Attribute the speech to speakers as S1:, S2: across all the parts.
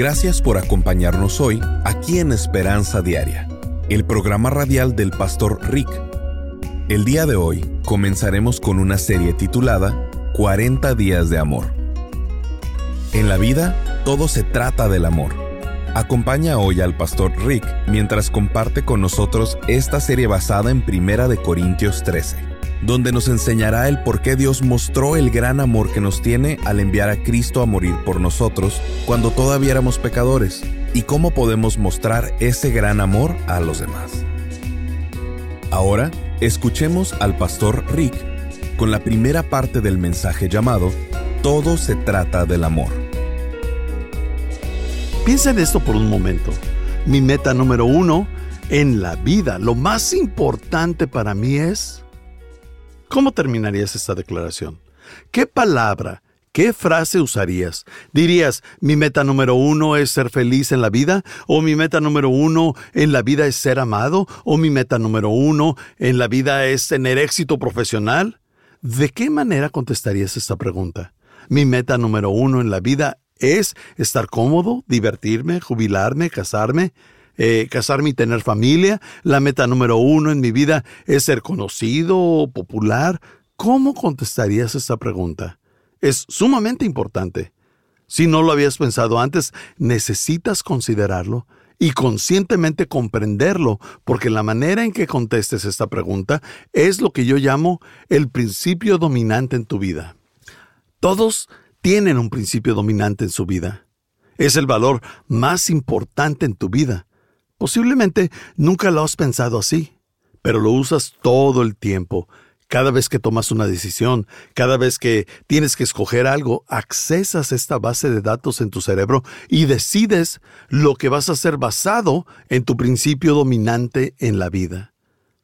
S1: Gracias por acompañarnos hoy aquí en Esperanza Diaria, el programa radial del pastor Rick. El día de hoy comenzaremos con una serie titulada 40 días de amor. En la vida, todo se trata del amor. Acompaña hoy al pastor Rick mientras comparte con nosotros esta serie basada en Primera de Corintios 13 donde nos enseñará el por qué Dios mostró el gran amor que nos tiene al enviar a Cristo a morir por nosotros cuando todavía éramos pecadores y cómo podemos mostrar ese gran amor a los demás. Ahora, escuchemos al pastor Rick con la primera parte del mensaje llamado Todo se trata del amor.
S2: Piensa en esto por un momento. Mi meta número uno en la vida, lo más importante para mí es ¿Cómo terminarías esta declaración? ¿Qué palabra, qué frase usarías? ¿Dirías, mi meta número uno es ser feliz en la vida? ¿O mi meta número uno en la vida es ser amado? ¿O mi meta número uno en la vida es tener éxito profesional? ¿De qué manera contestarías esta pregunta? Mi meta número uno en la vida es estar cómodo, divertirme, jubilarme, casarme, eh, casarme y tener familia. La meta número uno en mi vida es ser conocido o popular. ¿Cómo contestarías esta pregunta? Es sumamente importante. Si no lo habías pensado antes, necesitas considerarlo y conscientemente comprenderlo, porque la manera en que contestes esta pregunta es lo que yo llamo el principio dominante en tu vida. Todos tienen un principio dominante en su vida. Es el valor más importante en tu vida. Posiblemente nunca lo has pensado así, pero lo usas todo el tiempo. Cada vez que tomas una decisión, cada vez que tienes que escoger algo, accesas esta base de datos en tu cerebro y decides lo que vas a hacer basado en tu principio dominante en la vida.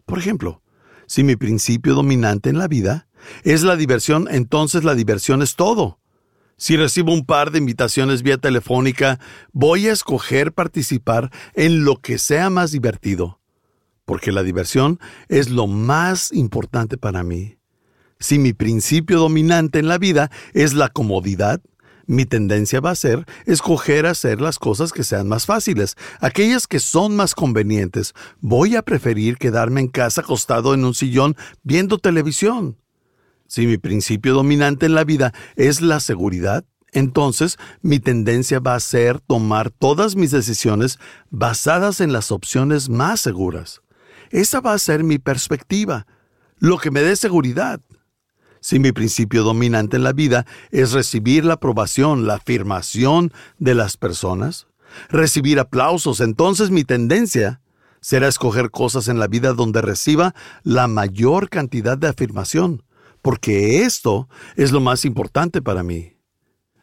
S2: Por ejemplo, si mi principio dominante en la vida es la diversión, entonces la diversión es todo. Si recibo un par de invitaciones vía telefónica, voy a escoger participar en lo que sea más divertido, porque la diversión es lo más importante para mí. Si mi principio dominante en la vida es la comodidad, mi tendencia va a ser escoger hacer las cosas que sean más fáciles, aquellas que son más convenientes. Voy a preferir quedarme en casa acostado en un sillón viendo televisión. Si mi principio dominante en la vida es la seguridad, entonces mi tendencia va a ser tomar todas mis decisiones basadas en las opciones más seguras. Esa va a ser mi perspectiva, lo que me dé seguridad. Si mi principio dominante en la vida es recibir la aprobación, la afirmación de las personas, recibir aplausos, entonces mi tendencia será escoger cosas en la vida donde reciba la mayor cantidad de afirmación porque esto es lo más importante para mí.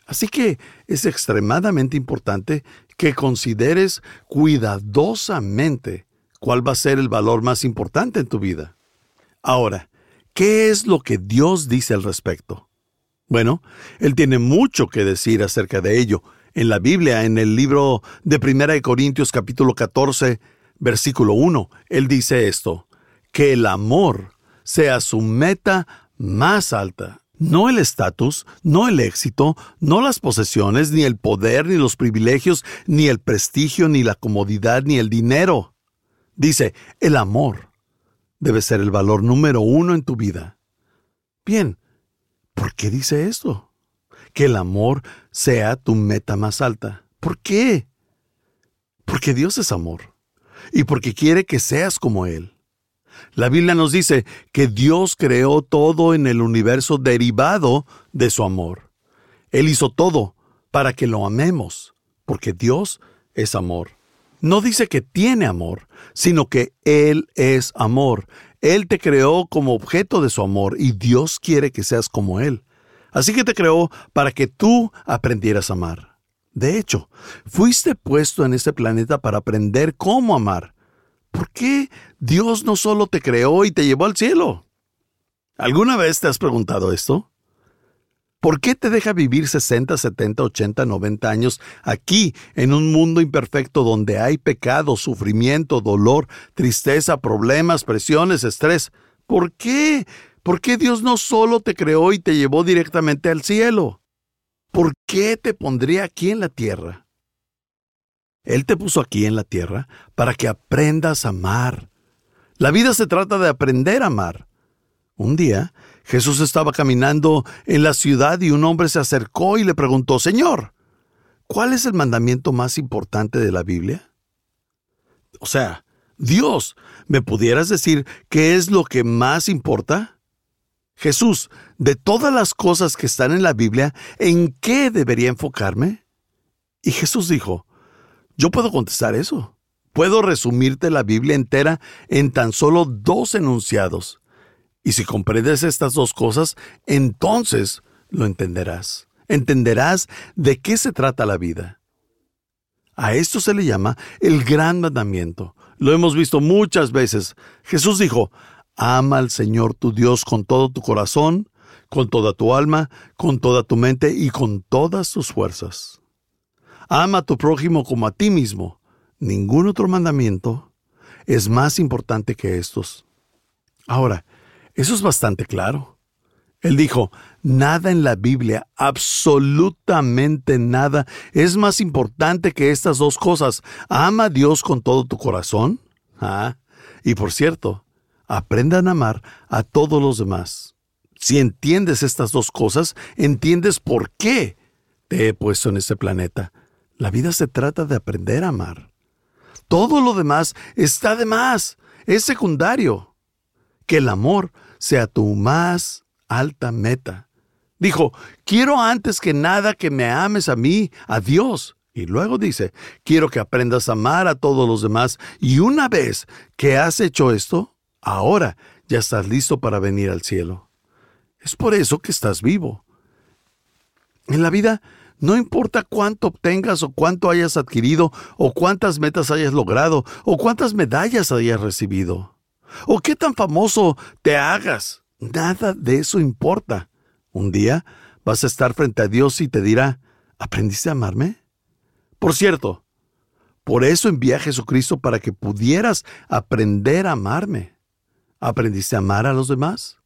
S2: Así que es extremadamente importante que consideres cuidadosamente cuál va a ser el valor más importante en tu vida. Ahora, ¿qué es lo que Dios dice al respecto? Bueno, Él tiene mucho que decir acerca de ello. En la Biblia, en el libro de Primera de Corintios capítulo 14, versículo 1, Él dice esto, que el amor sea su meta más alta. No el estatus, no el éxito, no las posesiones, ni el poder, ni los privilegios, ni el prestigio, ni la comodidad, ni el dinero. Dice, el amor debe ser el valor número uno en tu vida. Bien, ¿por qué dice esto? Que el amor sea tu meta más alta. ¿Por qué? Porque Dios es amor y porque quiere que seas como Él. La Biblia nos dice que Dios creó todo en el universo derivado de su amor. Él hizo todo para que lo amemos, porque Dios es amor. No dice que tiene amor, sino que Él es amor. Él te creó como objeto de su amor y Dios quiere que seas como Él. Así que te creó para que tú aprendieras a amar. De hecho, fuiste puesto en este planeta para aprender cómo amar. ¿Por qué Dios no solo te creó y te llevó al cielo? ¿Alguna vez te has preguntado esto? ¿Por qué te deja vivir 60, 70, 80, 90 años aquí, en un mundo imperfecto donde hay pecado, sufrimiento, dolor, tristeza, problemas, presiones, estrés? ¿Por qué? ¿Por qué Dios no solo te creó y te llevó directamente al cielo? ¿Por qué te pondría aquí en la tierra? Él te puso aquí en la tierra para que aprendas a amar. La vida se trata de aprender a amar. Un día, Jesús estaba caminando en la ciudad y un hombre se acercó y le preguntó, Señor, ¿cuál es el mandamiento más importante de la Biblia? O sea, Dios, ¿me pudieras decir qué es lo que más importa? Jesús, de todas las cosas que están en la Biblia, ¿en qué debería enfocarme? Y Jesús dijo, yo puedo contestar eso. Puedo resumirte la Biblia entera en tan solo dos enunciados. Y si comprendes estas dos cosas, entonces lo entenderás. Entenderás de qué se trata la vida. A esto se le llama el gran mandamiento. Lo hemos visto muchas veces. Jesús dijo, ama al Señor tu Dios con todo tu corazón, con toda tu alma, con toda tu mente y con todas tus fuerzas. Ama a tu prójimo como a ti mismo. Ningún otro mandamiento es más importante que estos. Ahora, eso es bastante claro. Él dijo, nada en la Biblia, absolutamente nada, es más importante que estas dos cosas. Ama a Dios con todo tu corazón. Ah, y por cierto, aprendan a amar a todos los demás. Si entiendes estas dos cosas, entiendes por qué te he puesto en este planeta. La vida se trata de aprender a amar. Todo lo demás está de más, es secundario. Que el amor sea tu más alta meta. Dijo, quiero antes que nada que me ames a mí, a Dios. Y luego dice, quiero que aprendas a amar a todos los demás. Y una vez que has hecho esto, ahora ya estás listo para venir al cielo. Es por eso que estás vivo. En la vida no importa cuánto obtengas o cuánto hayas adquirido o cuántas metas hayas logrado o cuántas medallas hayas recibido o qué tan famoso te hagas. Nada de eso importa. Un día vas a estar frente a Dios y te dirá, ¿aprendiste a amarme? Por cierto, por eso envié a Jesucristo para que pudieras aprender a amarme. ¿Aprendiste a amar a los demás?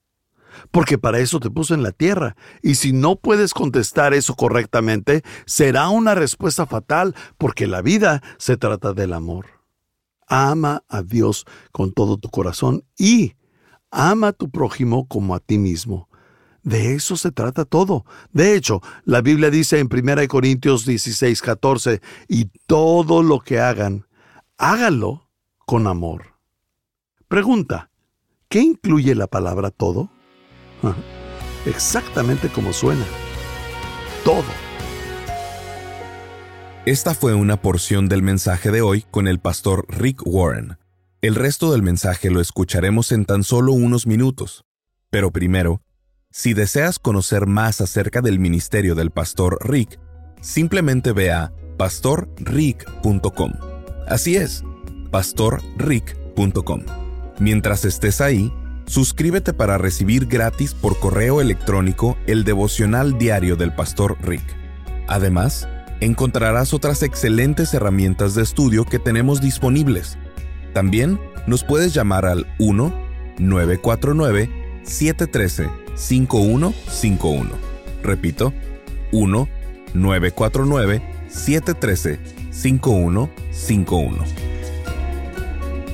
S2: Porque para eso te puso en la tierra. Y si no puedes contestar eso correctamente, será una respuesta fatal, porque la vida se trata del amor. Ama a Dios con todo tu corazón y ama a tu prójimo como a ti mismo. De eso se trata todo. De hecho, la Biblia dice en 1 Corintios 16, 14, y todo lo que hagan, háganlo con amor. Pregunta, ¿qué incluye la palabra todo? Exactamente como suena. Todo.
S1: Esta fue una porción del mensaje de hoy con el pastor Rick Warren. El resto del mensaje lo escucharemos en tan solo unos minutos. Pero primero, si deseas conocer más acerca del ministerio del pastor Rick, simplemente ve a pastorrick.com. Así es, pastorrick.com. Mientras estés ahí, suscríbete para recibir gratis por correo electrónico el devocional diario del pastor Rick. Además, encontrarás otras excelentes herramientas de estudio que tenemos disponibles. También nos puedes llamar al 1-949-713-5151. Repito, 1-949-713-5151.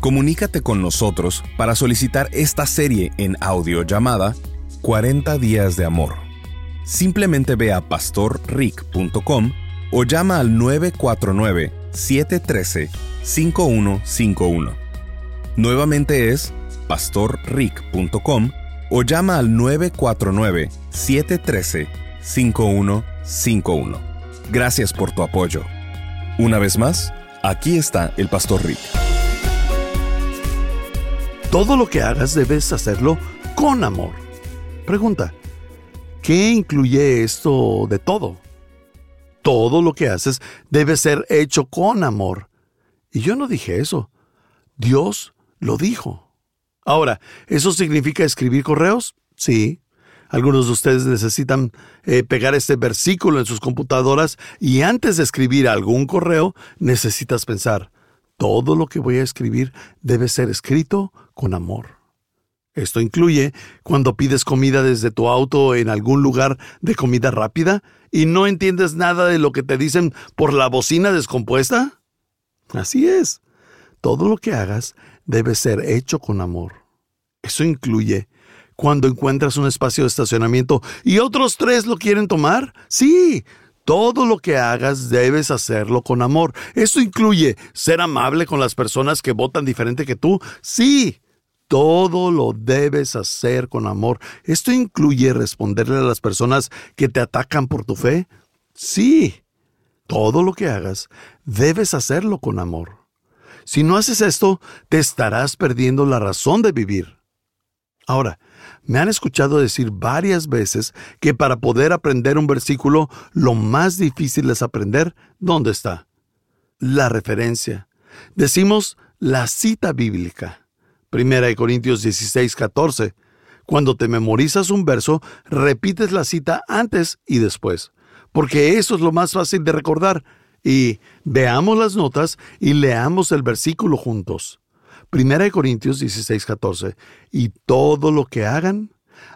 S1: Comunícate con nosotros para solicitar esta serie en audio llamada 40 días de amor. Simplemente ve a pastorrick.com o llama al 949 713 5151. Nuevamente es pastorrick.com o llama al 949-713-5151. Gracias por tu apoyo. Una vez más, aquí está el Pastor Rick.
S2: Todo lo que hagas debes hacerlo con amor. Pregunta, ¿qué incluye esto de todo? Todo lo que haces debe ser hecho con amor. Y yo no dije eso. Dios lo dijo. Ahora, ¿eso significa escribir correos? Sí. Algunos de ustedes necesitan eh, pegar este versículo en sus computadoras y antes de escribir algún correo necesitas pensar, todo lo que voy a escribir debe ser escrito con amor. Esto incluye cuando pides comida desde tu auto en algún lugar de comida rápida y no entiendes nada de lo que te dicen por la bocina descompuesta. Así es. Todo lo que hagas debe ser hecho con amor. Eso incluye cuando encuentras un espacio de estacionamiento y otros tres lo quieren tomar. Sí, todo lo que hagas debes hacerlo con amor. Eso incluye ser amable con las personas que votan diferente que tú. Sí, todo lo debes hacer con amor. ¿Esto incluye responderle a las personas que te atacan por tu fe? Sí. Todo lo que hagas, debes hacerlo con amor. Si no haces esto, te estarás perdiendo la razón de vivir. Ahora, me han escuchado decir varias veces que para poder aprender un versículo, lo más difícil es aprender dónde está. La referencia. Decimos la cita bíblica. Primera de Corintios 16, 14. Cuando te memorizas un verso, repites la cita antes y después, porque eso es lo más fácil de recordar. Y veamos las notas y leamos el versículo juntos. Primera de Corintios 16, 14. Y todo lo que hagan,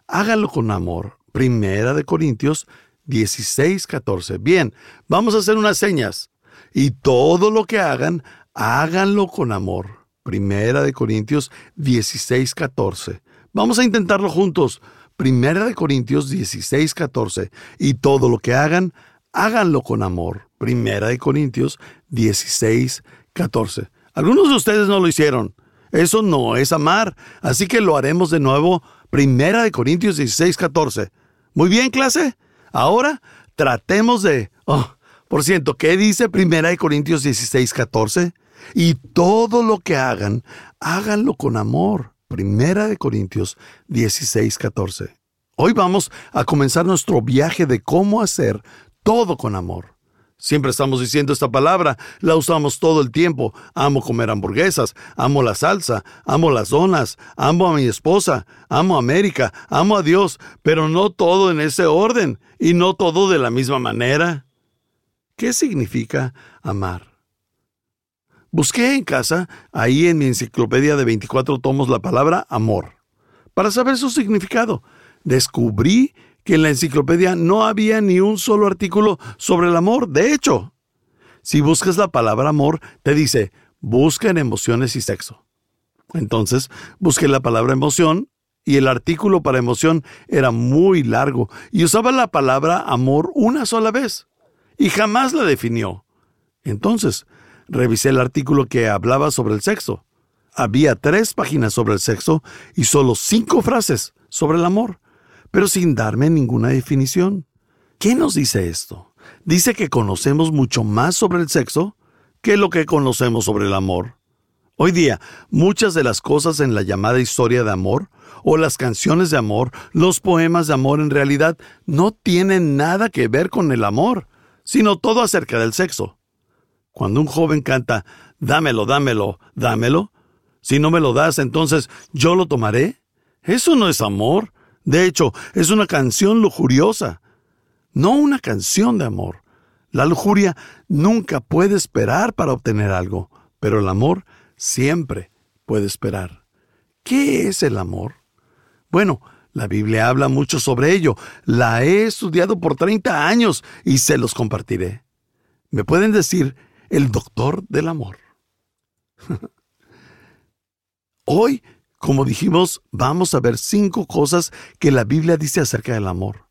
S2: háganlo con amor. Primera de Corintios 16, 14. Bien, vamos a hacer unas señas. Y todo lo que hagan, háganlo con amor. Primera de Corintios 16, 14. Vamos a intentarlo juntos. Primera de Corintios 16, 14. Y todo lo que hagan, háganlo con amor. Primera de Corintios 16, 14. Algunos de ustedes no lo hicieron. Eso no es amar. Así que lo haremos de nuevo. Primera de Corintios 16, 14. Muy bien, clase. Ahora tratemos de... Oh, por cierto, ¿qué dice Primera de Corintios 16, 14? Y todo lo que hagan, háganlo con amor. Primera de Corintios 16, 14. Hoy vamos a comenzar nuestro viaje de cómo hacer todo con amor. Siempre estamos diciendo esta palabra, la usamos todo el tiempo. Amo comer hamburguesas, amo la salsa, amo las donas, amo a mi esposa, amo a América, amo a Dios, pero no todo en ese orden y no todo de la misma manera. ¿Qué significa amar? Busqué en casa, ahí en mi enciclopedia de 24 tomos, la palabra amor, para saber su significado. Descubrí que en la enciclopedia no había ni un solo artículo sobre el amor. De hecho, si buscas la palabra amor, te dice, busca en emociones y sexo. Entonces, busqué la palabra emoción y el artículo para emoción era muy largo y usaba la palabra amor una sola vez y jamás la definió. Entonces, revisé el artículo que hablaba sobre el sexo. Había tres páginas sobre el sexo y solo cinco frases sobre el amor, pero sin darme ninguna definición. ¿Qué nos dice esto? Dice que conocemos mucho más sobre el sexo que lo que conocemos sobre el amor. Hoy día, muchas de las cosas en la llamada historia de amor, o las canciones de amor, los poemas de amor en realidad no tienen nada que ver con el amor, sino todo acerca del sexo. Cuando un joven canta, dámelo, dámelo, dámelo, si no me lo das, entonces yo lo tomaré. Eso no es amor. De hecho, es una canción lujuriosa, no una canción de amor. La lujuria nunca puede esperar para obtener algo, pero el amor siempre puede esperar. ¿Qué es el amor? Bueno, la Biblia habla mucho sobre ello. La he estudiado por 30 años y se los compartiré. ¿Me pueden decir el doctor del amor. Hoy, como dijimos, vamos a ver cinco cosas que la Biblia dice acerca del amor.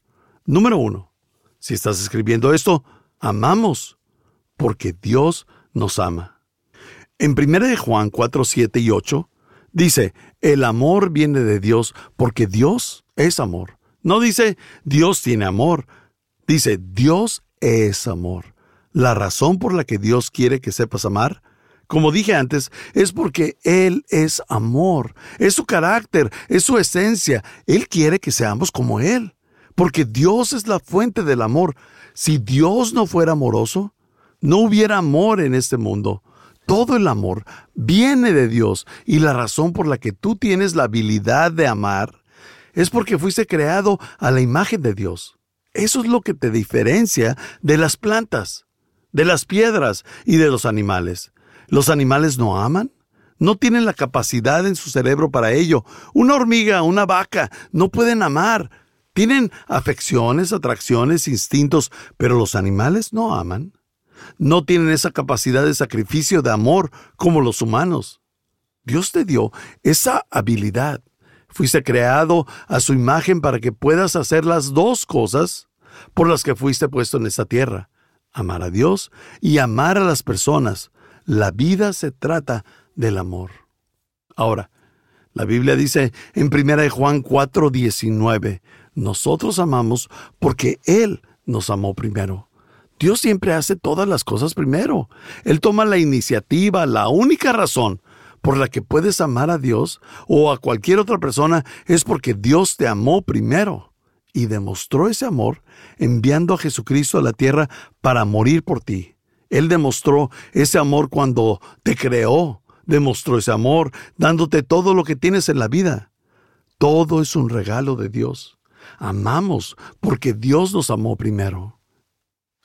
S2: Número uno, si estás escribiendo esto, amamos, porque Dios nos ama. En 1 Juan 4, 7 y 8, dice, el amor viene de Dios porque Dios es amor. No dice, Dios tiene amor, dice, Dios es amor. La razón por la que Dios quiere que sepas amar, como dije antes, es porque Él es amor, es su carácter, es su esencia. Él quiere que seamos como Él, porque Dios es la fuente del amor. Si Dios no fuera amoroso, no hubiera amor en este mundo. todo el amor viene de Dios y la razón por la que tú tienes la habilidad de amar es porque fuiste creado a la imagen de Dios. Eso es lo que te diferencia de las plantas, de las piedras y de los animales. ¿Los animales no aman? No tienen la capacidad en su cerebro para ello. Una hormiga, una vaca, no pueden amar. Tienen afecciones, atracciones, instintos, pero los animales no aman. No tienen esa capacidad de sacrificio, de amor, como los humanos. Dios te dio esa habilidad. Fuiste creado a su imagen para que puedas hacer las dos cosas por las que fuiste puesto en esta tierra. Amar a Dios y amar a las personas. La vida se trata del amor. Ahora, la Biblia dice en 1 Juan 4:19, nosotros amamos porque Él nos amó primero. Dios siempre hace todas las cosas primero. Él toma la iniciativa, la única razón por la que puedes amar a Dios o a cualquier otra persona es porque Dios te amó primero y demostró ese amor enviando a Jesucristo a la tierra para morir por ti. Él demostró ese amor cuando te creó, demostró ese amor dándote todo lo que tienes en la vida. Todo es un regalo de Dios. Amamos porque Dios nos amó primero.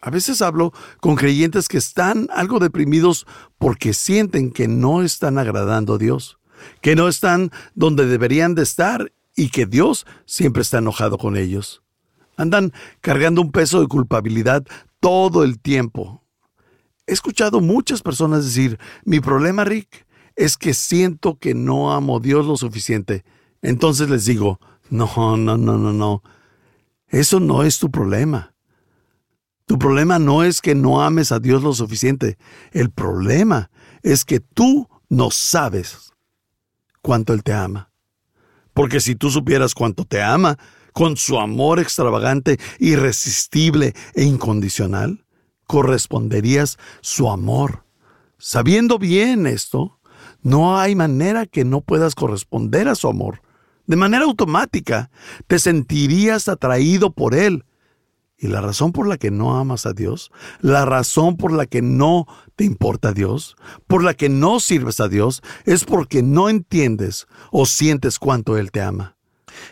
S2: A veces hablo con creyentes que están algo deprimidos porque sienten que no están agradando a Dios, que no están donde deberían de estar y que Dios siempre está enojado con ellos. Andan cargando un peso de culpabilidad todo el tiempo. He escuchado muchas personas decir, mi problema, Rick, es que siento que no amo a Dios lo suficiente. Entonces les digo, no, no, no, no, no. Eso no es tu problema. Tu problema no es que no ames a Dios lo suficiente. El problema es que tú no sabes cuánto Él te ama. Porque si tú supieras cuánto te ama, con su amor extravagante, irresistible e incondicional, corresponderías su amor. Sabiendo bien esto, no hay manera que no puedas corresponder a su amor. De manera automática, te sentirías atraído por Él y la razón por la que no amas a Dios, la razón por la que no te importa Dios, por la que no sirves a Dios, es porque no entiendes o sientes cuánto Él te ama.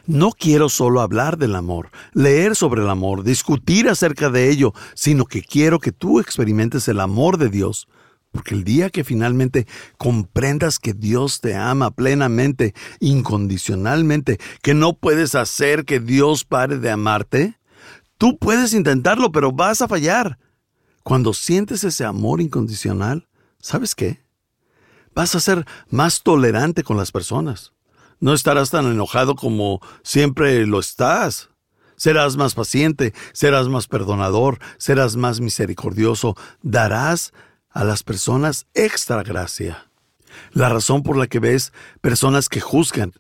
S2: No quiero solo hablar del amor, leer sobre el amor, discutir acerca de ello, sino que quiero que tú experimentes el amor de Dios. Porque el día que finalmente comprendas que Dios te ama plenamente, incondicionalmente, que no puedes hacer que Dios pare de amarte, Tú puedes intentarlo, pero vas a fallar. Cuando sientes ese amor incondicional, ¿sabes qué? Vas a ser más tolerante con las personas. No estarás tan enojado como siempre lo estás. Serás más paciente, serás más perdonador, serás más misericordioso, darás a las personas extra gracia. La razón por la que ves personas que juzgan,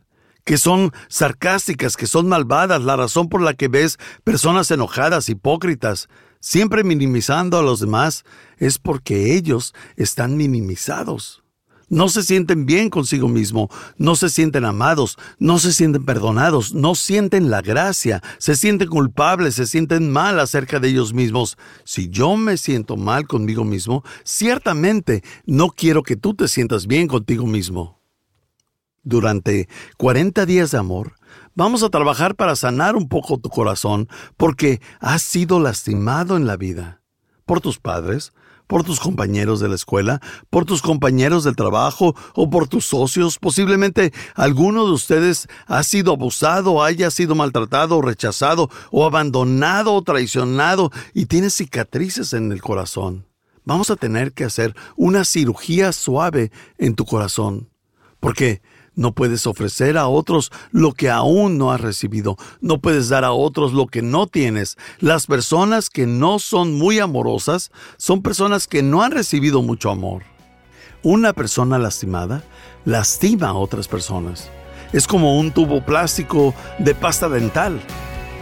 S2: que son sarcásticas, que son malvadas, la razón por la que ves personas enojadas, hipócritas, siempre minimizando a los demás, es porque ellos están minimizados. No se sienten bien consigo mismo, no se sienten amados, no se sienten perdonados, no sienten la gracia, se sienten culpables, se sienten mal acerca de ellos mismos. Si yo me siento mal conmigo mismo, ciertamente no quiero que tú te sientas bien contigo mismo. Durante 40 días de amor, vamos a trabajar para sanar un poco tu corazón porque has sido lastimado en la vida. Por tus padres, por tus compañeros de la escuela, por tus compañeros del trabajo o por tus socios. Posiblemente alguno de ustedes ha sido abusado, haya sido maltratado, rechazado o abandonado o traicionado y tiene cicatrices en el corazón. Vamos a tener que hacer una cirugía suave en tu corazón. Porque no puedes ofrecer a otros lo que aún no has recibido. No puedes dar a otros lo que no tienes. Las personas que no son muy amorosas son personas que no han recibido mucho amor. Una persona lastimada lastima a otras personas. Es como un tubo plástico de pasta dental.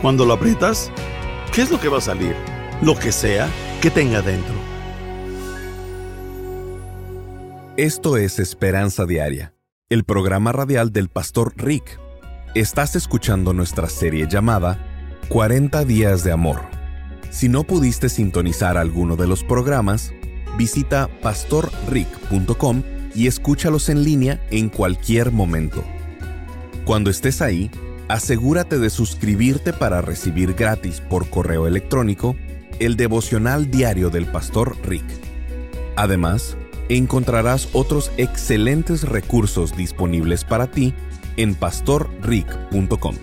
S2: Cuando lo aprietas, ¿qué es lo que va a salir? Lo que sea que tenga dentro.
S1: Esto es Esperanza Diaria el programa radial del pastor Rick. Estás escuchando nuestra serie llamada 40 días de amor. Si no pudiste sintonizar alguno de los programas, visita pastorrick.com y escúchalos en línea en cualquier momento. Cuando estés ahí, asegúrate de suscribirte para recibir gratis por correo electrónico el devocional diario del pastor Rick. Además, encontrarás otros excelentes recursos disponibles para ti en pastorrick.com.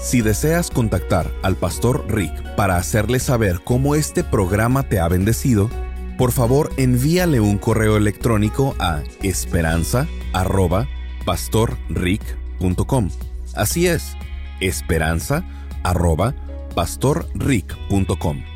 S1: Si deseas contactar al pastor Rick para hacerle saber cómo este programa te ha bendecido, por favor envíale un correo electrónico a esperanza.pastorrick.com. Así es, esperanza.pastorrick.com.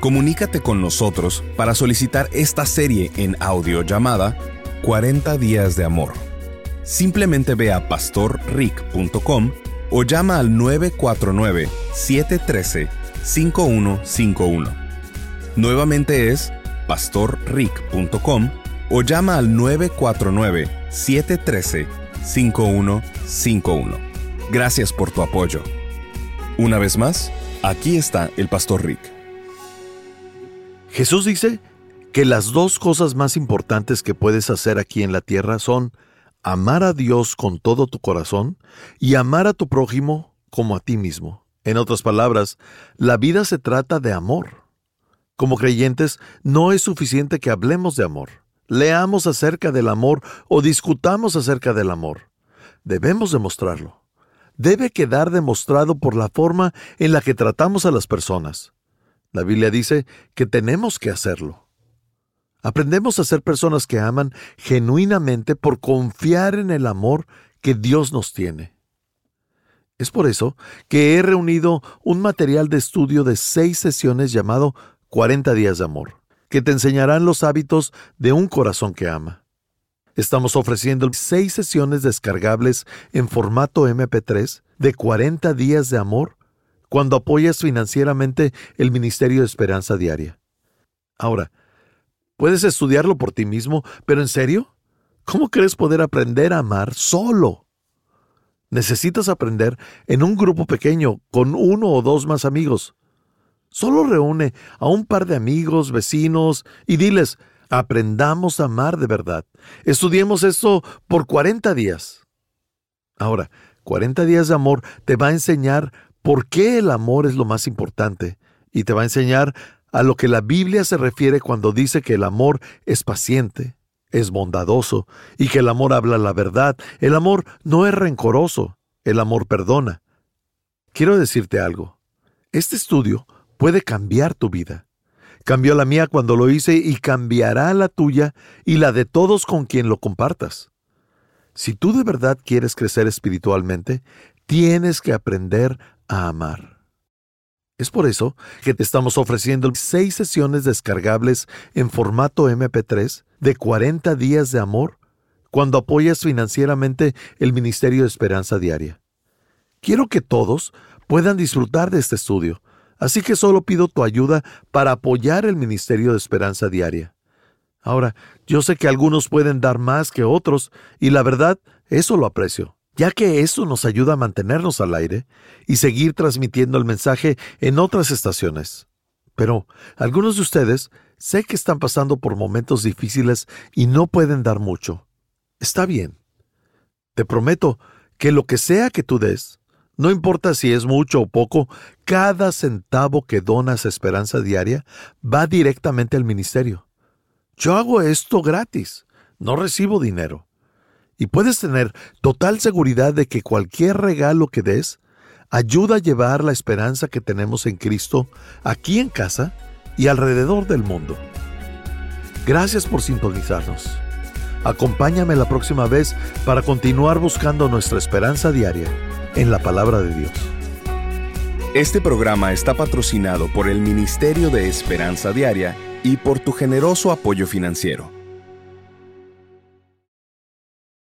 S1: Comunícate con nosotros para solicitar esta serie en audio llamada 40 días de amor. Simplemente ve a pastorrick.com o llama al 949-713-5151. Nuevamente es pastorrick.com o llama al 949-713-5151. Gracias por tu apoyo. Una vez más, aquí está el Pastor Rick.
S2: Jesús dice que las dos cosas más importantes que puedes hacer aquí en la tierra son amar a Dios con todo tu corazón y amar a tu prójimo como a ti mismo. En otras palabras, la vida se trata de amor. Como creyentes, no es suficiente que hablemos de amor, leamos acerca del amor o discutamos acerca del amor. Debemos demostrarlo. Debe quedar demostrado por la forma en la que tratamos a las personas. La Biblia dice que tenemos que hacerlo. Aprendemos a ser personas que aman genuinamente por confiar en el amor que Dios nos tiene. Es por eso que he reunido un material de estudio de seis sesiones llamado 40 días de amor, que te enseñarán los hábitos de un corazón que ama. Estamos ofreciendo seis sesiones descargables en formato MP3 de 40 días de amor cuando apoyas financieramente el Ministerio de Esperanza Diaria. Ahora, puedes estudiarlo por ti mismo, pero ¿en serio? ¿Cómo crees poder aprender a amar solo? Necesitas aprender en un grupo pequeño, con uno o dos más amigos. Solo reúne a un par de amigos, vecinos, y diles, aprendamos a amar de verdad. Estudiemos esto por 40 días. Ahora, 40 días de amor te va a enseñar por qué el amor es lo más importante y te va a enseñar a lo que la Biblia se refiere cuando dice que el amor es paciente, es bondadoso y que el amor habla la verdad. El amor no es rencoroso, el amor perdona. Quiero decirte algo. Este estudio puede cambiar tu vida. Cambió la mía cuando lo hice y cambiará la tuya y la de todos con quien lo compartas. Si tú de verdad quieres crecer espiritualmente, tienes que aprender a amar. Es por eso que te estamos ofreciendo seis sesiones descargables en formato MP3 de 40 días de amor cuando apoyas financieramente el Ministerio de Esperanza Diaria. Quiero que todos puedan disfrutar de este estudio Así que solo pido tu ayuda para apoyar el Ministerio de Esperanza Diaria. Ahora, yo sé que algunos pueden dar más que otros, y la verdad, eso lo aprecio, ya que eso nos ayuda a mantenernos al aire y seguir transmitiendo el mensaje en otras estaciones. Pero algunos de ustedes sé que están pasando por momentos difíciles y no pueden dar mucho. Está bien. Te prometo que lo que sea que tú des, no importa si es mucho o poco, cada centavo que donas a Esperanza Diaria va directamente al ministerio. Yo hago esto gratis, no recibo dinero. Y puedes tener total seguridad de que cualquier regalo que des ayuda a llevar la esperanza que tenemos en Cristo aquí en casa y alrededor del mundo. Gracias por sintonizarnos. Acompáñame la próxima vez para continuar buscando nuestra esperanza diaria en la palabra de Dios.
S1: Este programa está patrocinado por el Ministerio de Esperanza Diaria y por tu generoso apoyo financiero.